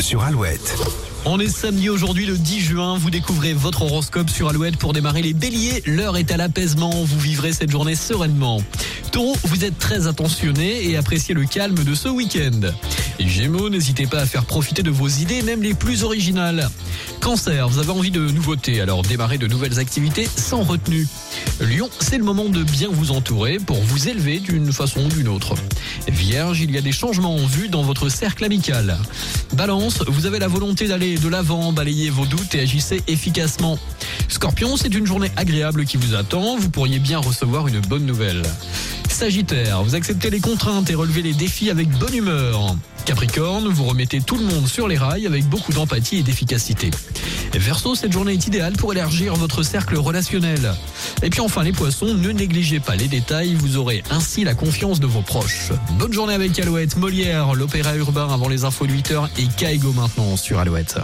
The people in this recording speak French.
sur Alouette. On est samedi aujourd'hui le 10 juin, vous découvrez votre horoscope sur Alouette pour démarrer les béliers. L'heure est à l'apaisement, vous vivrez cette journée sereinement. Taureau, vous êtes très attentionné et appréciez le calme de ce week-end. Gémeaux, n'hésitez pas à faire profiter de vos idées, même les plus originales. Cancer, vous avez envie de nouveautés, alors démarrez de nouvelles activités sans retenue. Lion, c'est le moment de bien vous entourer pour vous élever d'une façon ou d'une autre. Vierge, il y a des changements en vue dans votre cercle amical. Balance, vous avez la volonté d'aller de l'avant, balayez vos doutes et agissez efficacement. Scorpion, c'est une journée agréable qui vous attend, vous pourriez bien recevoir une bonne nouvelle. Sagittaire, vous acceptez les contraintes et relevez les défis avec bonne humeur. Capricorne, vous remettez tout le monde sur les rails avec beaucoup d'empathie et d'efficacité. Verseau, cette journée est idéale pour élargir votre cercle relationnel. Et puis enfin les poissons, ne négligez pas les détails, vous aurez ainsi la confiance de vos proches. Bonne journée avec Alouette, Molière, l'opéra urbain avant les infos de 8h et Kaigo maintenant sur Alouette.